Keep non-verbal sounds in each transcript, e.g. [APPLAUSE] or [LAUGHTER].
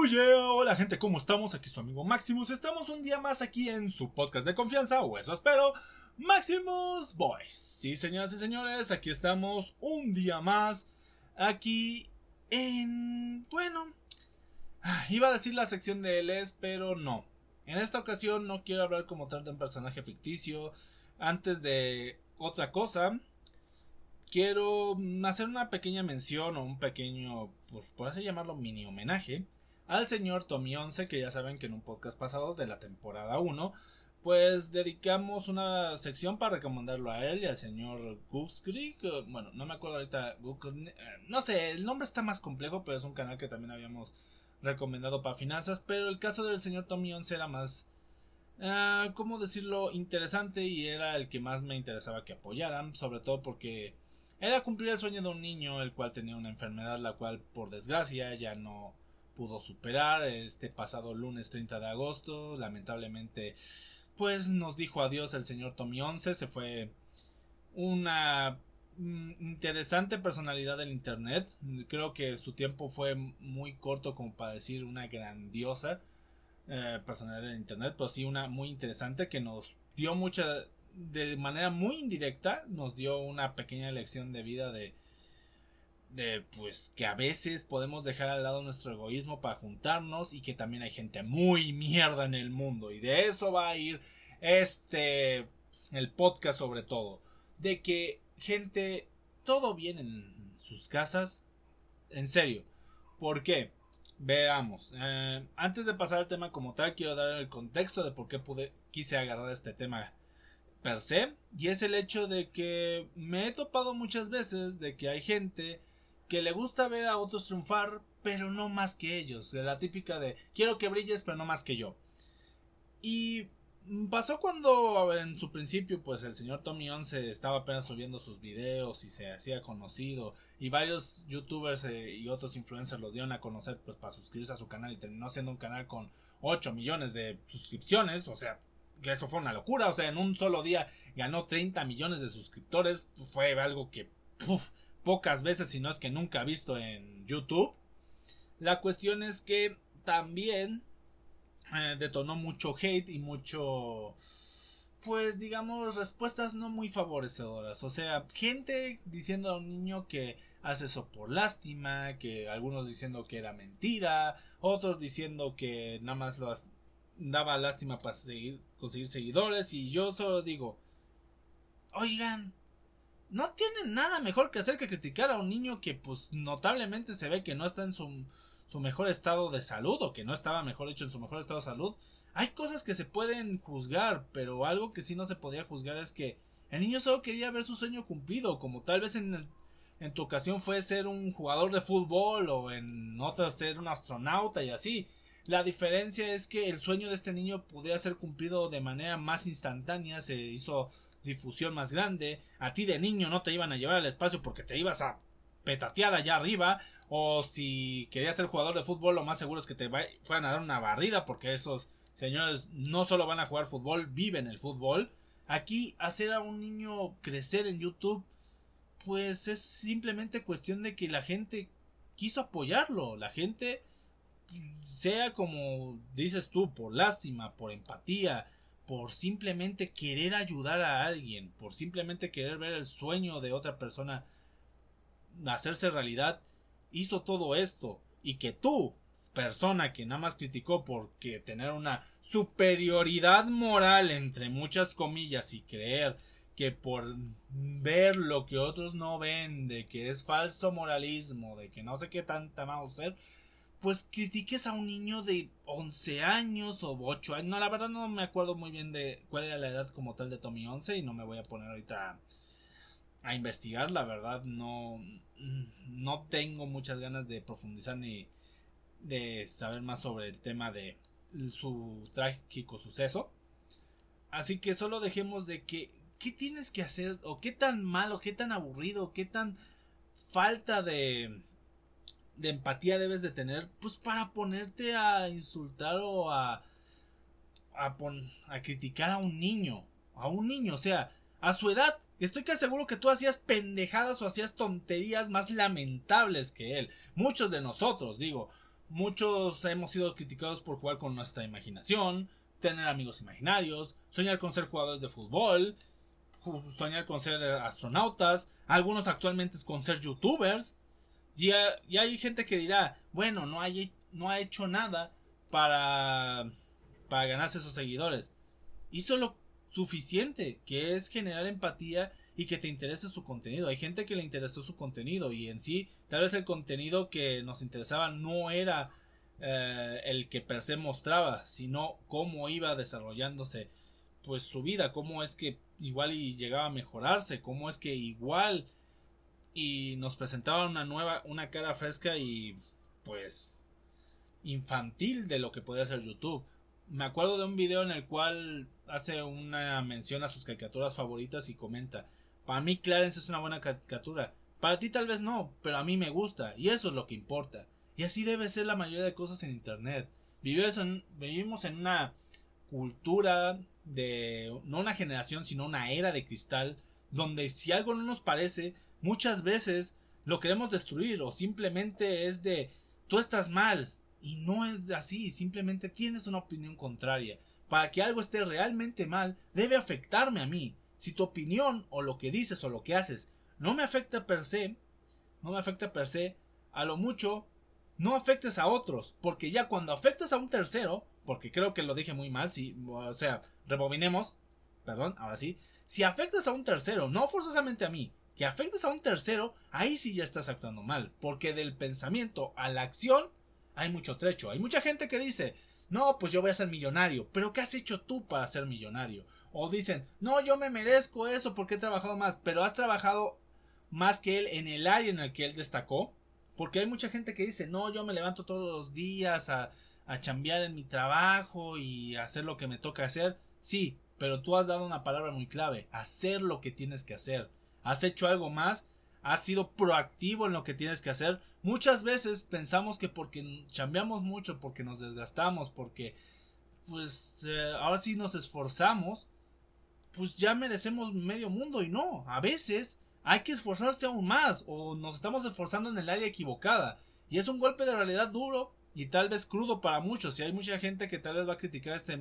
Hola gente, ¿cómo estamos? Aquí su amigo Maximus. Estamos un día más aquí en su podcast de confianza, o eso espero, Maximus Boys. Sí, señoras y señores, aquí estamos un día más. Aquí en... Bueno, ah, iba a decir la sección de LS, pero no. En esta ocasión no quiero hablar como tal de un personaje ficticio. Antes de otra cosa, quiero hacer una pequeña mención o un pequeño, pues por así llamarlo, mini homenaje al señor Tommy 11, que ya saben que en un podcast pasado de la temporada 1, pues dedicamos una sección para recomendarlo a él y al señor Gooksky. Bueno, no me acuerdo ahorita, eh, no sé, el nombre está más complejo, pero es un canal que también habíamos recomendado para finanzas, pero el caso del señor Tommy 11 era más Uh, ¿cómo decirlo? Interesante y era el que más me interesaba que apoyaran, sobre todo porque era cumplir el sueño de un niño el cual tenía una enfermedad la cual por desgracia ya no pudo superar este pasado lunes 30 de agosto. Lamentablemente pues nos dijo adiós el señor Tommy 11 se fue una mm, interesante personalidad del internet. Creo que su tiempo fue muy corto como para decir una grandiosa eh, personalidad de internet, pero sí una muy interesante que nos dio mucha, de manera muy indirecta, nos dio una pequeña lección de vida de, de pues que a veces podemos dejar al lado nuestro egoísmo para juntarnos y que también hay gente muy mierda en el mundo y de eso va a ir este el podcast sobre todo de que gente todo bien en sus casas en serio ¿por qué? Veamos. Eh, antes de pasar al tema como tal, quiero dar el contexto de por qué pude, quise agarrar este tema per se. Y es el hecho de que me he topado muchas veces de que hay gente que le gusta ver a otros triunfar, pero no más que ellos. De la típica de quiero que brilles, pero no más que yo. Y pasó cuando en su principio pues el señor Tommy 11 estaba apenas subiendo sus videos y se hacía conocido y varios youtubers eh, y otros influencers lo dieron a conocer pues para suscribirse a su canal y terminó siendo un canal con 8 millones de suscripciones, o sea, que eso fue una locura, o sea, en un solo día ganó 30 millones de suscriptores, fue algo que pocas veces si no es que nunca visto en YouTube. La cuestión es que también eh, detonó mucho hate y mucho pues digamos respuestas no muy favorecedoras o sea gente diciendo a un niño que hace eso por lástima que algunos diciendo que era mentira otros diciendo que nada más lo daba lástima para seguir, conseguir seguidores y yo solo digo oigan no tienen nada mejor que hacer que criticar a un niño que pues notablemente se ve que no está en su mejor estado de salud o que no estaba mejor dicho en su mejor estado de salud. Hay cosas que se pueden juzgar, pero algo que sí no se podía juzgar es que el niño solo quería ver su sueño cumplido, como tal vez en, en tu ocasión fue ser un jugador de fútbol o en otra ser un astronauta y así. La diferencia es que el sueño de este niño pudiera ser cumplido de manera más instantánea, se hizo difusión más grande. A ti de niño no te iban a llevar al espacio porque te ibas a petatear allá arriba. O si querías ser jugador de fútbol, lo más seguro es que te fueran a dar una barrida. Porque esos señores no solo van a jugar fútbol, viven el fútbol. Aquí hacer a un niño crecer en YouTube, pues es simplemente cuestión de que la gente quiso apoyarlo. La gente, sea como dices tú, por lástima, por empatía, por simplemente querer ayudar a alguien, por simplemente querer ver el sueño de otra persona hacerse realidad, hizo todo esto. Y que tú, persona que nada más criticó porque tener una superioridad moral entre muchas comillas y creer que por ver lo que otros no ven, de que es falso moralismo, de que no sé qué tanta a ser, pues critiques a un niño de 11 años o 8 años. No, la verdad no me acuerdo muy bien de cuál era la edad como tal de Tommy 11 y no me voy a poner ahorita a investigar, la verdad no, no tengo muchas ganas de profundizar ni de saber más sobre el tema de su trágico suceso. Así que solo dejemos de que qué tienes que hacer o qué tan malo, qué tan aburrido, qué tan falta de de empatía debes de tener pues para ponerte a insultar o a a, a criticar a un niño, a un niño, o sea, a su edad Estoy casi seguro que tú hacías pendejadas o hacías tonterías más lamentables que él. Muchos de nosotros, digo. muchos hemos sido criticados por jugar con nuestra imaginación, tener amigos imaginarios, soñar con ser jugadores de fútbol, soñar con ser astronautas, algunos actualmente con ser youtubers. Y, hay gente que dirá, bueno, no, hay, no ha hecho nada para, para ganarse sus seguidores. Hizo lo suficiente, que es generar empatía y que te interese su contenido. Hay gente que le interesó su contenido y en sí, tal vez el contenido que nos interesaba no era eh, el que per se mostraba, sino cómo iba desarrollándose pues su vida, cómo es que igual llegaba a mejorarse, cómo es que igual y nos presentaba una nueva, una cara fresca y pues infantil de lo que podía ser YouTube. Me acuerdo de un video en el cual hace una mención a sus caricaturas favoritas y comenta, para mí Clarence es una buena caricatura, para ti tal vez no, pero a mí me gusta y eso es lo que importa. Y así debe ser la mayoría de cosas en Internet. Vivimos en, vivimos en una cultura de no una generación, sino una era de cristal, donde si algo no nos parece, muchas veces lo queremos destruir o simplemente es de tú estás mal y no es así, simplemente tienes una opinión contraria. Para que algo esté realmente mal, debe afectarme a mí. Si tu opinión o lo que dices o lo que haces no me afecta per se, no me afecta per se, a lo mucho no afectes a otros, porque ya cuando afectas a un tercero, porque creo que lo dije muy mal, si, o sea, rebobinemos, perdón, ahora sí, si afectas a un tercero, no forzosamente a mí, que afectes a un tercero, ahí sí ya estás actuando mal, porque del pensamiento a la acción hay mucho trecho, hay mucha gente que dice, no, pues yo voy a ser millonario, pero ¿qué has hecho tú para ser millonario? O dicen, no, yo me merezco eso porque he trabajado más, pero has trabajado más que él en el área en el que él destacó, porque hay mucha gente que dice, no, yo me levanto todos los días a, a chambear en mi trabajo y hacer lo que me toca hacer. Sí, pero tú has dado una palabra muy clave, hacer lo que tienes que hacer. Has hecho algo más, has sido proactivo en lo que tienes que hacer. Muchas veces pensamos que porque chambeamos mucho, porque nos desgastamos, porque pues eh, ahora sí nos esforzamos, pues ya merecemos medio mundo y no, a veces hay que esforzarse aún más o nos estamos esforzando en el área equivocada. Y es un golpe de realidad duro y tal vez crudo para muchos. Y hay mucha gente que tal vez va a criticar esta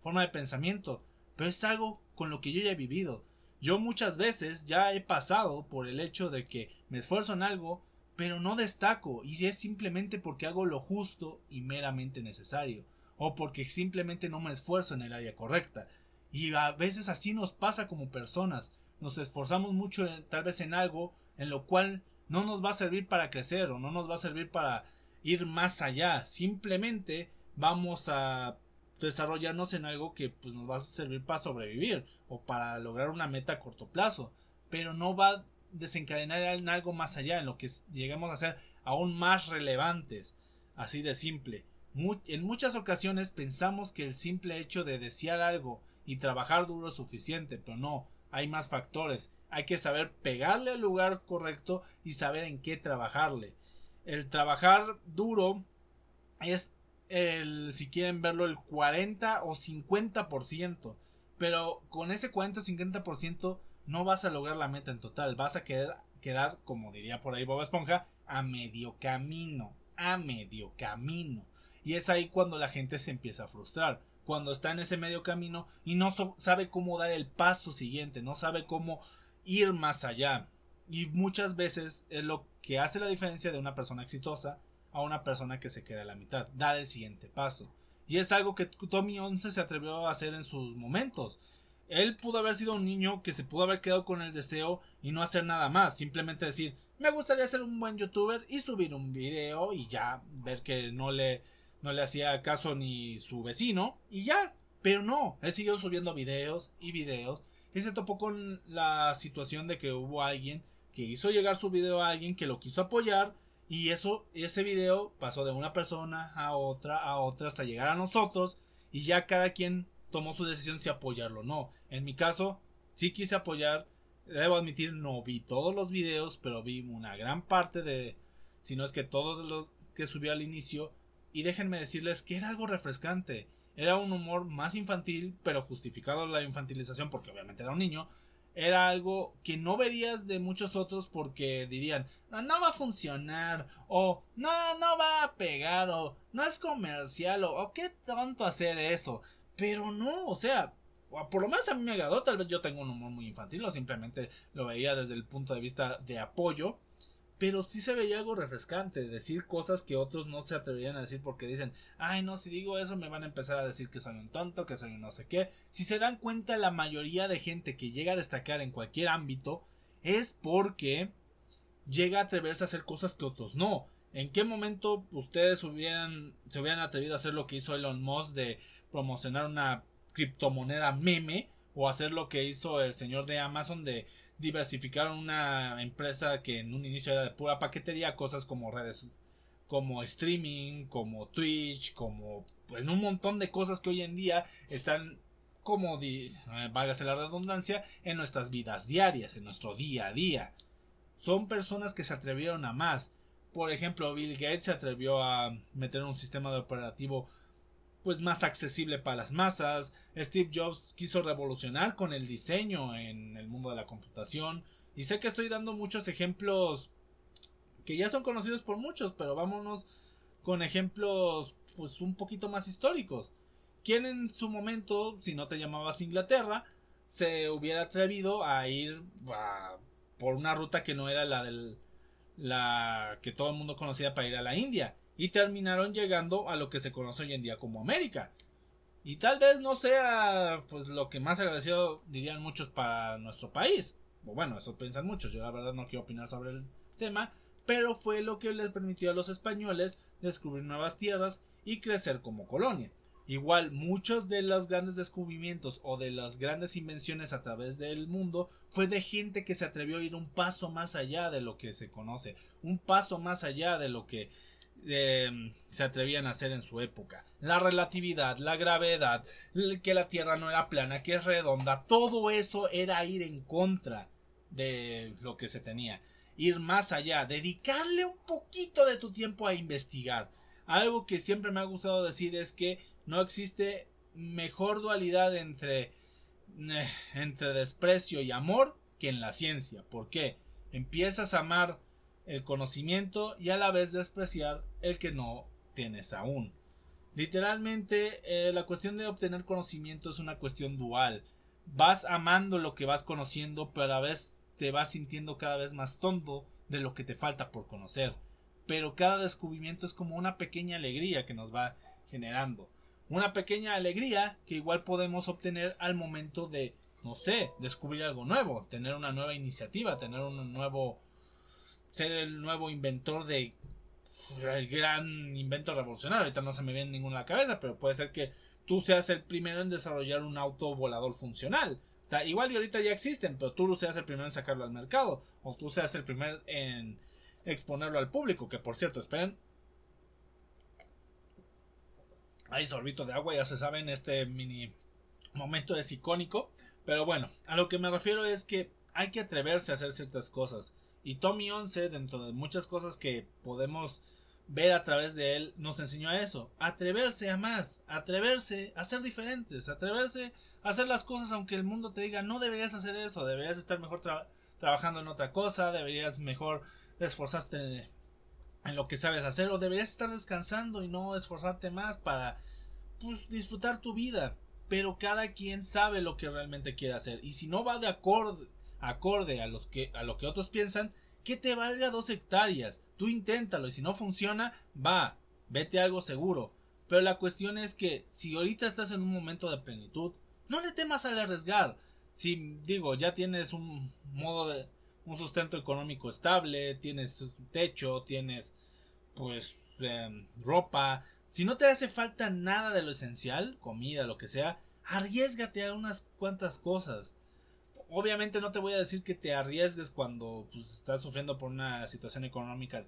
forma de pensamiento. Pero es algo con lo que yo ya he vivido. Yo muchas veces ya he pasado por el hecho de que me esfuerzo en algo, pero no destaco. Y si es simplemente porque hago lo justo y meramente necesario. O porque simplemente no me esfuerzo en el área correcta. Y a veces así nos pasa como personas nos esforzamos mucho tal vez en algo en lo cual no nos va a servir para crecer o no nos va a servir para ir más allá. Simplemente vamos a desarrollarnos en algo que pues, nos va a servir para sobrevivir o para lograr una meta a corto plazo. Pero no va a desencadenar en algo más allá, en lo que lleguemos a ser aún más relevantes. Así de simple. en muchas ocasiones pensamos que el simple hecho de desear algo y trabajar duro es suficiente, pero no hay más factores. Hay que saber pegarle al lugar correcto y saber en qué trabajarle. El trabajar duro es el, si quieren verlo, el 40 o 50%. Pero con ese 40 o 50% no vas a lograr la meta en total. Vas a quedar, quedar, como diría por ahí Bob Esponja, a medio camino. A medio camino. Y es ahí cuando la gente se empieza a frustrar cuando está en ese medio camino y no sabe cómo dar el paso siguiente, no sabe cómo ir más allá. Y muchas veces es lo que hace la diferencia de una persona exitosa a una persona que se queda a la mitad, dar el siguiente paso. Y es algo que Tommy 11 se atrevió a hacer en sus momentos. Él pudo haber sido un niño que se pudo haber quedado con el deseo y no hacer nada más, simplemente decir, me gustaría ser un buen youtuber y subir un video y ya ver que no le no le hacía caso ni su vecino y ya. Pero no, él siguió subiendo videos y videos y se topó con la situación de que hubo alguien que hizo llegar su video a alguien que lo quiso apoyar y eso ese video pasó de una persona a otra a otra hasta llegar a nosotros y ya cada quien tomó su decisión si apoyarlo o no. En mi caso sí quise apoyar, debo admitir no vi todos los videos, pero vi una gran parte de si no es que todo lo que subió al inicio y déjenme decirles que era algo refrescante. Era un humor más infantil, pero justificado la infantilización porque obviamente era un niño. Era algo que no verías de muchos otros porque dirían, no, va a funcionar, o no, no va a pegar, o no es comercial, o, o qué tonto hacer eso. Pero no, o sea, por lo menos a mí me agradó, tal vez yo tengo un humor muy infantil o simplemente lo veía desde el punto de vista de apoyo, pero sí se veía algo refrescante, decir cosas que otros no se atreverían a decir porque dicen, ay no, si digo eso me van a empezar a decir que soy un tonto, que soy un no sé qué. Si se dan cuenta la mayoría de gente que llega a destacar en cualquier ámbito es porque llega a atreverse a hacer cosas que otros no. ¿En qué momento ustedes hubieran, se hubieran atrevido a hacer lo que hizo Elon Musk de promocionar una criptomoneda meme o hacer lo que hizo el señor de Amazon de diversificar una empresa que en un inicio era de pura paquetería, cosas como redes como streaming, como Twitch, como pues, un montón de cosas que hoy en día están como di, eh, la redundancia en nuestras vidas diarias, en nuestro día a día. Son personas que se atrevieron a más. Por ejemplo, Bill Gates se atrevió a meter un sistema de operativo pues más accesible para las masas. Steve Jobs quiso revolucionar con el diseño en el mundo de la computación. Y sé que estoy dando muchos ejemplos que ya son conocidos por muchos, pero vámonos con ejemplos pues un poquito más históricos. ¿Quién en su momento, si no te llamabas Inglaterra, se hubiera atrevido a ir por una ruta que no era la del la que todo el mundo conocía para ir a la India? Y terminaron llegando a lo que se conoce hoy en día como América. Y tal vez no sea pues lo que más agradecido dirían muchos para nuestro país. O bueno, eso piensan muchos. Yo la verdad no quiero opinar sobre el tema, pero fue lo que les permitió a los españoles descubrir nuevas tierras y crecer como colonia. Igual muchos de los grandes descubrimientos o de las grandes invenciones a través del mundo fue de gente que se atrevió a ir un paso más allá de lo que se conoce, un paso más allá de lo que Em, se atrevían a hacer en su época. La relatividad, la gravedad, que la Tierra no era plana, que es redonda, todo eso era ir en contra de lo que se tenía. Ir más allá, dedicarle un poquito de tu tiempo a investigar. Algo que siempre me ha gustado decir es que no existe mejor dualidad entre, eh, entre desprecio y amor que en la ciencia. ¿Por qué? Empiezas a amar el conocimiento y a la vez despreciar el que no tienes aún. Literalmente, eh, la cuestión de obtener conocimiento es una cuestión dual. Vas amando lo que vas conociendo, pero a la vez te vas sintiendo cada vez más tonto de lo que te falta por conocer. Pero cada descubrimiento es como una pequeña alegría que nos va generando. Una pequeña alegría que igual podemos obtener al momento de, no sé, descubrir algo nuevo, tener una nueva iniciativa, tener un nuevo ser el nuevo inventor de el gran invento revolucionario. Ahorita no se me viene ninguna la cabeza, pero puede ser que tú seas el primero en desarrollar un auto volador funcional. igual y ahorita ya existen, pero tú seas el primero en sacarlo al mercado. O tú seas el primero en exponerlo al público. Que por cierto, esperen. Hay sorbito de agua, ya se saben, este mini momento es icónico. Pero bueno, a lo que me refiero es que hay que atreverse a hacer ciertas cosas. Y Tommy 11, dentro de muchas cosas que podemos ver a través de él, nos enseñó a eso. Atreverse a más, atreverse a ser diferentes, atreverse a hacer las cosas aunque el mundo te diga no deberías hacer eso, deberías estar mejor trabajando en otra cosa, deberías mejor esforzarte en lo que sabes hacer o deberías estar descansando y no esforzarte más para pues, disfrutar tu vida. Pero cada quien sabe lo que realmente quiere hacer y si no va de acorde acorde a, que, a lo que otros piensan, que te valga dos hectáreas. Tú inténtalo y si no funciona, va, vete algo seguro. Pero la cuestión es que si ahorita estás en un momento de plenitud, no le temas al arriesgar. Si digo, ya tienes un modo de un sustento económico estable, tienes techo, tienes pues em, ropa, si no te hace falta nada de lo esencial, comida, lo que sea, arriesgate a unas cuantas cosas obviamente no te voy a decir que te arriesgues cuando pues, estás sufriendo por una situación económica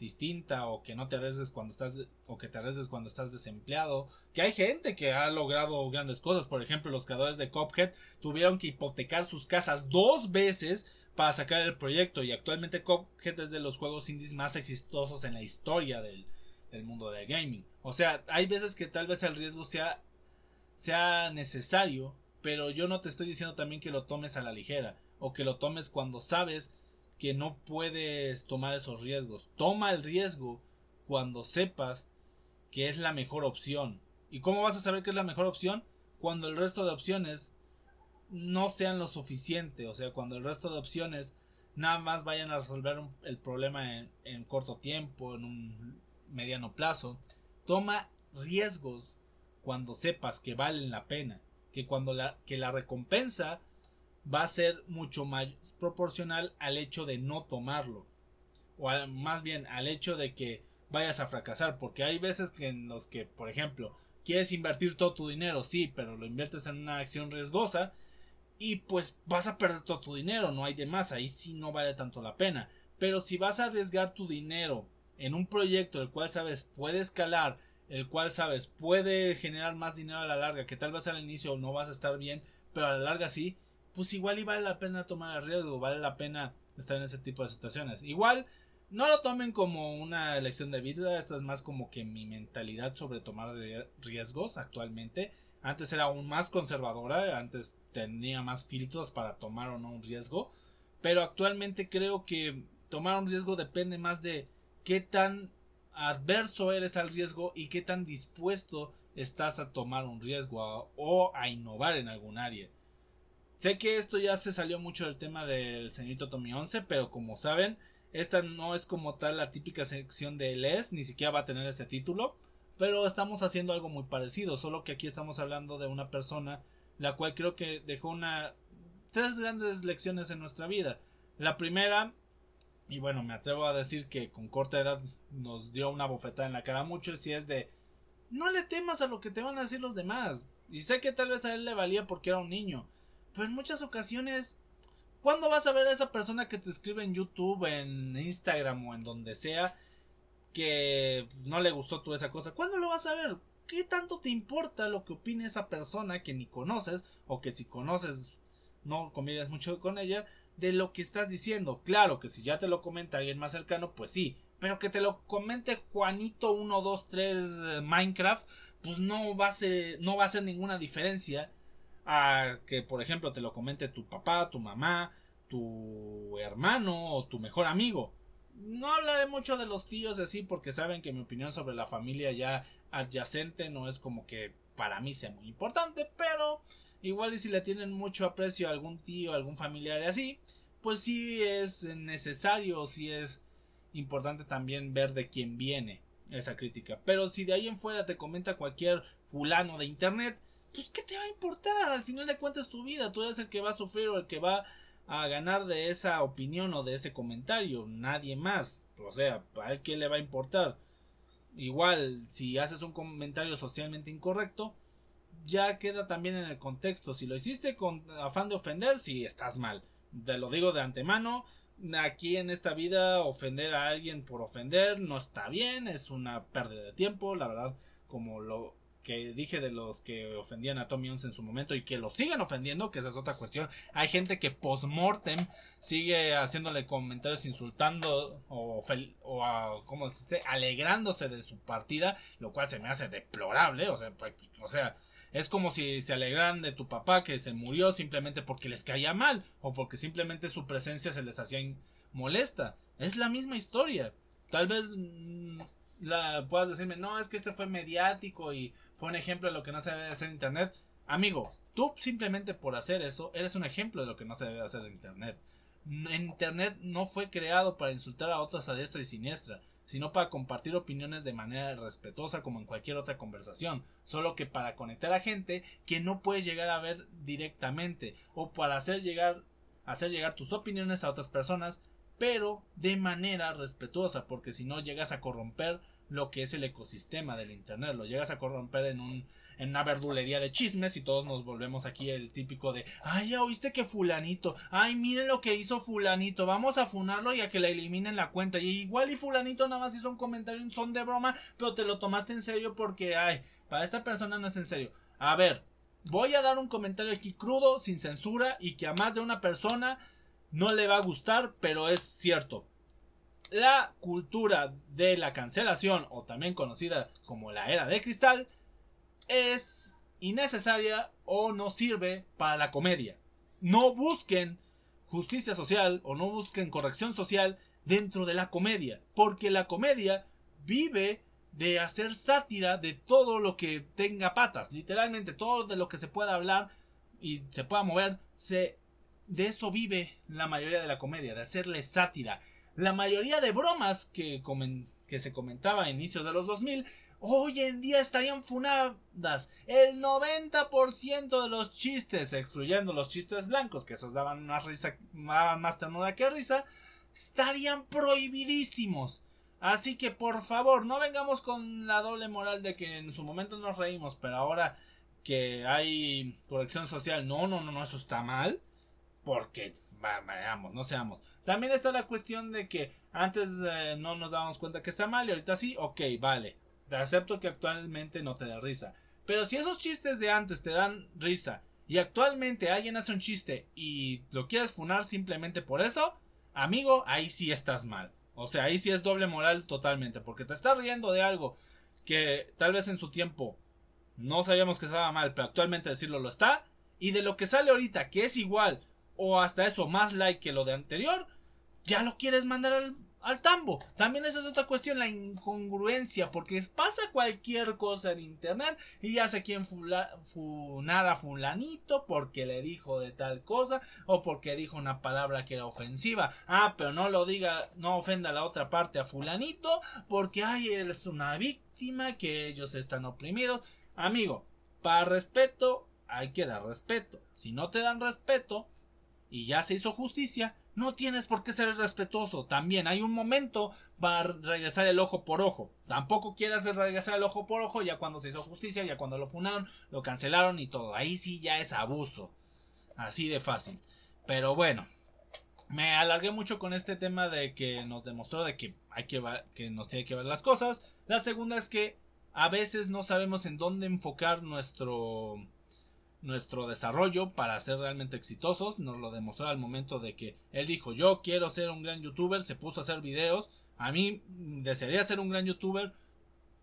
distinta o que no te arriesgues cuando estás o que te arriesgues cuando estás desempleado. Que hay gente que ha logrado grandes cosas. Por ejemplo los creadores de Cophead tuvieron que hipotecar sus casas dos veces para sacar el proyecto. Y actualmente Cophead es de los juegos indies más exitosos en la historia del, del mundo del gaming. O sea hay veces que tal vez el riesgo sea sea necesario pero yo no te estoy diciendo también que lo tomes a la ligera o que lo tomes cuando sabes que no puedes tomar esos riesgos. Toma el riesgo cuando sepas que es la mejor opción. ¿Y cómo vas a saber que es la mejor opción? Cuando el resto de opciones no sean lo suficiente, o sea, cuando el resto de opciones nada más vayan a resolver el problema en, en corto tiempo, en un mediano plazo. Toma riesgos cuando sepas que valen la pena, que cuando la, que la recompensa va a ser mucho más proporcional al hecho de no tomarlo. O más bien al hecho de que vayas a fracasar. Porque hay veces que en los que, por ejemplo, quieres invertir todo tu dinero, sí, pero lo inviertes en una acción riesgosa. Y pues vas a perder todo tu dinero, no hay de más, ahí sí no vale tanto la pena. Pero si vas a arriesgar tu dinero en un proyecto el cual sabes puede escalar, el cual sabes puede generar más dinero a la larga, que tal vez al inicio no vas a estar bien, pero a la larga sí, pues igual y vale la pena tomar el riesgo, vale la pena estar en ese tipo de situaciones. Igual, no lo tomen como una elección de vida, esta es más como que mi mentalidad sobre tomar riesgos actualmente. Antes era aún más conservadora, antes tenía más filtros para tomar o no un riesgo, pero actualmente creo que tomar un riesgo depende más de qué tan adverso eres al riesgo y qué tan dispuesto estás a tomar un riesgo o a innovar en algún área. Sé que esto ya se salió mucho del tema del señorito Tommy 11, pero como saben, esta no es como tal la típica sección de LES, ni siquiera va a tener este título, pero estamos haciendo algo muy parecido, solo que aquí estamos hablando de una persona la cual creo que dejó una tres grandes lecciones en nuestra vida. La primera, y bueno, me atrevo a decir que con corta edad nos dio una bofetada en la cara mucho, si es de no le temas a lo que te van a decir los demás. Y sé que tal vez a él le valía porque era un niño, pero en muchas ocasiones, ¿cuándo vas a ver a esa persona que te escribe en YouTube, en Instagram o en donde sea que no le gustó tú esa cosa? ¿Cuándo lo vas a ver? ¿Qué tanto te importa lo que opine esa persona que ni conoces o que si conoces no convives mucho con ella de lo que estás diciendo? Claro que si ya te lo comenta alguien más cercano, pues sí, pero que te lo comente Juanito 123 Minecraft, pues no va a ser no va a hacer ninguna diferencia a que, por ejemplo, te lo comente tu papá, tu mamá, tu hermano o tu mejor amigo. No hablaré mucho de los tíos así porque saben que mi opinión sobre la familia ya adyacente no es como que para mí sea muy importante, pero igual y si le tienen mucho aprecio a algún tío, algún familiar así, pues sí es necesario, sí es importante también ver de quién viene esa crítica. Pero si de ahí en fuera te comenta cualquier fulano de internet, pues ¿qué te va a importar? Al final de cuentas tu vida, tú eres el que va a sufrir o el que va a ganar de esa opinión o de ese comentario, nadie más. O sea, ¿a él qué le va a importar? Igual, si haces un comentario socialmente incorrecto, ya queda también en el contexto. Si lo hiciste con afán de ofender, sí estás mal. Te lo digo de antemano. Aquí en esta vida, ofender a alguien por ofender no está bien, es una pérdida de tiempo, la verdad, como lo que dije de los que ofendían a Tommy Jones en su momento y que lo siguen ofendiendo, que esa es otra cuestión. Hay gente que post-mortem sigue haciéndole comentarios insultando o, o ¿cómo se dice? alegrándose de su partida, lo cual se me hace deplorable, o sea, pues, o sea, es como si se alegran de tu papá que se murió simplemente porque les caía mal o porque simplemente su presencia se les hacía molesta. Es la misma historia. Tal vez mm, la, puedas decirme, no, es que este fue mediático y fue un ejemplo de lo que no se debe hacer en Internet. Amigo, tú simplemente por hacer eso eres un ejemplo de lo que no se debe hacer en Internet. Internet no fue creado para insultar a otros a diestra y siniestra, sino para compartir opiniones de manera respetuosa como en cualquier otra conversación, solo que para conectar a gente que no puedes llegar a ver directamente o para hacer llegar hacer llegar tus opiniones a otras personas, pero de manera respetuosa, porque si no llegas a corromper lo que es el ecosistema del internet, lo llegas a corromper en un en una verdulería de chismes y todos nos volvemos aquí el típico de, ay, ya oíste que fulanito, ay, miren lo que hizo fulanito, vamos a funarlo y a que le eliminen la cuenta. Y igual y fulanito nada más hizo un comentario, son de broma, pero te lo tomaste en serio porque, ay, para esta persona no es en serio. A ver, voy a dar un comentario aquí crudo, sin censura y que a más de una persona no le va a gustar, pero es cierto. La cultura de la cancelación, o también conocida como la era de cristal, es innecesaria o no sirve para la comedia. No busquen justicia social o no busquen corrección social dentro de la comedia, porque la comedia vive de hacer sátira de todo lo que tenga patas, literalmente todo de lo que se pueda hablar y se pueda mover, se de eso vive la mayoría de la comedia, de hacerle sátira. La mayoría de bromas que, que se comentaba a inicios de los 2000 hoy en día estarían funadas. El 90% de los chistes, excluyendo los chistes blancos, que esos daban más risa, más ternura que risa, estarían prohibidísimos. Así que por favor, no vengamos con la doble moral de que en su momento nos reímos, pero ahora que hay corrección social, no, no, no, no, eso está mal. Porque, vamos, no seamos. También está la cuestión de que antes eh, no nos dábamos cuenta que está mal y ahorita sí, ok, vale. Te acepto que actualmente no te da risa. Pero si esos chistes de antes te dan risa y actualmente alguien hace un chiste y lo quieres funar simplemente por eso, amigo, ahí sí estás mal. O sea, ahí sí es doble moral totalmente, porque te estás riendo de algo que tal vez en su tiempo no sabíamos que estaba mal, pero actualmente decirlo lo está, y de lo que sale ahorita, que es igual, o hasta eso más like que lo de anterior, ya lo quieres mandar al tambo. También esa es otra cuestión, la incongruencia, porque pasa cualquier cosa en internet y ya sé quién funar a fulanito porque le dijo de tal cosa o porque dijo una palabra que era ofensiva. Ah, pero no lo diga, no ofenda a la otra parte a fulanito porque ay, él es una víctima, que ellos están oprimidos. Amigo, para respeto hay que dar respeto. Si no te dan respeto y ya se hizo justicia, no tienes por qué ser respetuoso. También hay un momento para regresar el ojo por ojo. Tampoco quieras regresar el ojo por ojo ya cuando se hizo justicia, ya cuando lo funaron, lo cancelaron y todo. Ahí sí ya es abuso. Así de fácil. Pero bueno, me alargué mucho con este tema de que nos demostró de que hay que, que nos tiene que ver las cosas. La segunda es que a veces no sabemos en dónde enfocar nuestro nuestro desarrollo para ser realmente exitosos. Nos lo demostró al momento de que él dijo yo quiero ser un gran youtuber, se puso a hacer videos. A mí desearía ser un gran youtuber.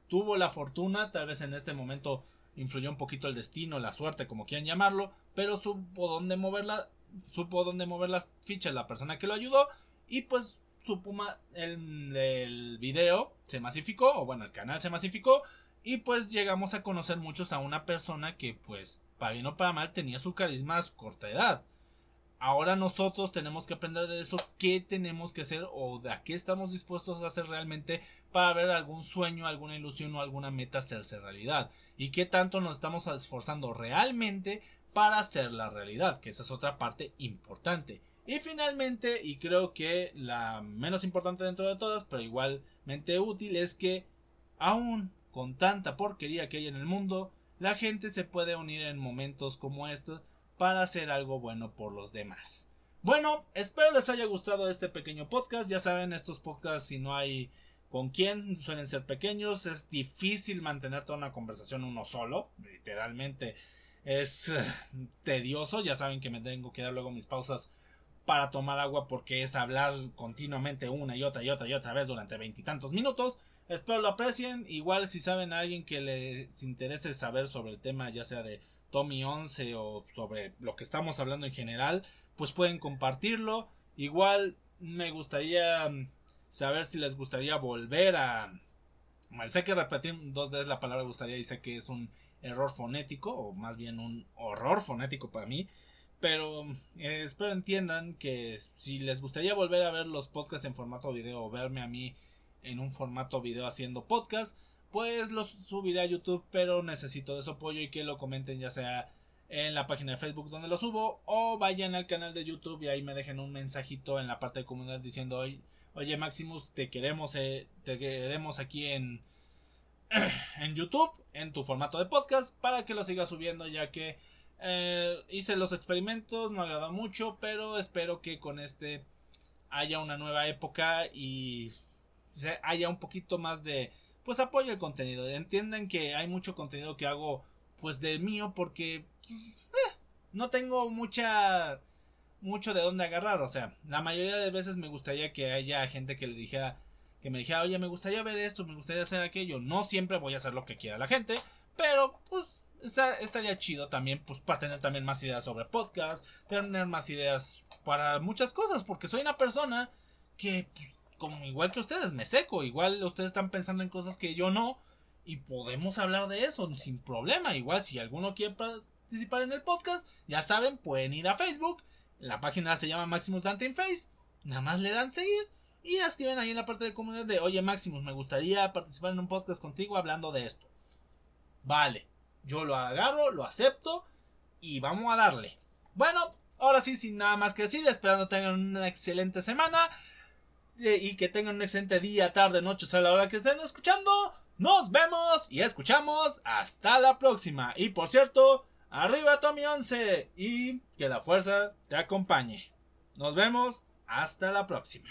Tuvo la fortuna, tal vez en este momento influyó un poquito el destino, la suerte, como quieran llamarlo, pero supo dónde moverla, supo dónde mover las fichas la persona que lo ayudó y pues su puma el, el video se masificó, o bueno, el canal se masificó y pues llegamos a conocer muchos a una persona que pues para bien o para mal, tenía su carisma a su corta edad. Ahora nosotros tenemos que aprender de eso, qué tenemos que hacer o de a qué estamos dispuestos a hacer realmente para ver algún sueño, alguna ilusión o alguna meta hacerse realidad. Y qué tanto nos estamos esforzando realmente para hacer la realidad, que esa es otra parte importante. Y finalmente, y creo que la menos importante dentro de todas, pero igualmente útil, es que aún con tanta porquería que hay en el mundo, la gente se puede unir en momentos como estos para hacer algo bueno por los demás. Bueno, espero les haya gustado este pequeño podcast. Ya saben, estos podcasts si no hay con quién suelen ser pequeños, es difícil mantener toda una conversación uno solo, literalmente es eh, tedioso, ya saben que me tengo que dar luego mis pausas para tomar agua porque es hablar continuamente una y otra y otra y otra vez durante veintitantos minutos. Espero lo aprecien. Igual si saben a alguien que les interese saber sobre el tema, ya sea de Tommy 11 o sobre lo que estamos hablando en general, pues pueden compartirlo. Igual me gustaría mm, saber si les gustaría volver a... Sé que repetir dos veces la palabra gustaría y sé que es un error fonético o más bien un horror fonético para mí. Pero eh, espero entiendan que si les gustaría volver a ver los podcasts en formato video o verme a mí en un formato video haciendo podcast, pues los subiré a YouTube, pero necesito de su apoyo y que lo comenten ya sea en la página de Facebook donde lo subo o vayan al canal de YouTube y ahí me dejen un mensajito en la parte de comunidad diciendo oye Maximus te queremos eh, te queremos aquí en [CLEARS THROAT] en YouTube en tu formato de podcast para que lo siga subiendo ya que eh, hice los experimentos no agrada mucho pero espero que con este haya una nueva época y haya un poquito más de pues apoyo el contenido. Entiendan que hay mucho contenido que hago pues de mío porque pues, eh, no tengo mucha mucho de dónde agarrar, o sea, la mayoría de veces me gustaría que haya gente que le dijera que me dijera, "Oye, me gustaría ver esto, me gustaría hacer aquello." No siempre voy a hacer lo que quiera la gente, pero pues estaría chido también, pues, para tener también más ideas sobre podcast, tener más ideas para muchas cosas, porque soy una persona que, pues, como igual que ustedes, me seco, igual ustedes están pensando en cosas que yo no, y podemos hablar de eso sin problema. Igual, si alguno quiere participar en el podcast, ya saben, pueden ir a Facebook, la página se llama Maximus Dante in Face, nada más le dan seguir. Y escriben ahí en la parte de comunidad de, oye Maximus, me gustaría participar en un podcast contigo hablando de esto. Vale, yo lo agarro, lo acepto y vamos a darle. Bueno, ahora sí, sin nada más que decir, esperando tengan una excelente semana y que tengan un excelente día, tarde, noche, a la hora que estén escuchando. Nos vemos y escuchamos hasta la próxima. Y por cierto, arriba Tommy 11 y que la fuerza te acompañe. Nos vemos hasta la próxima.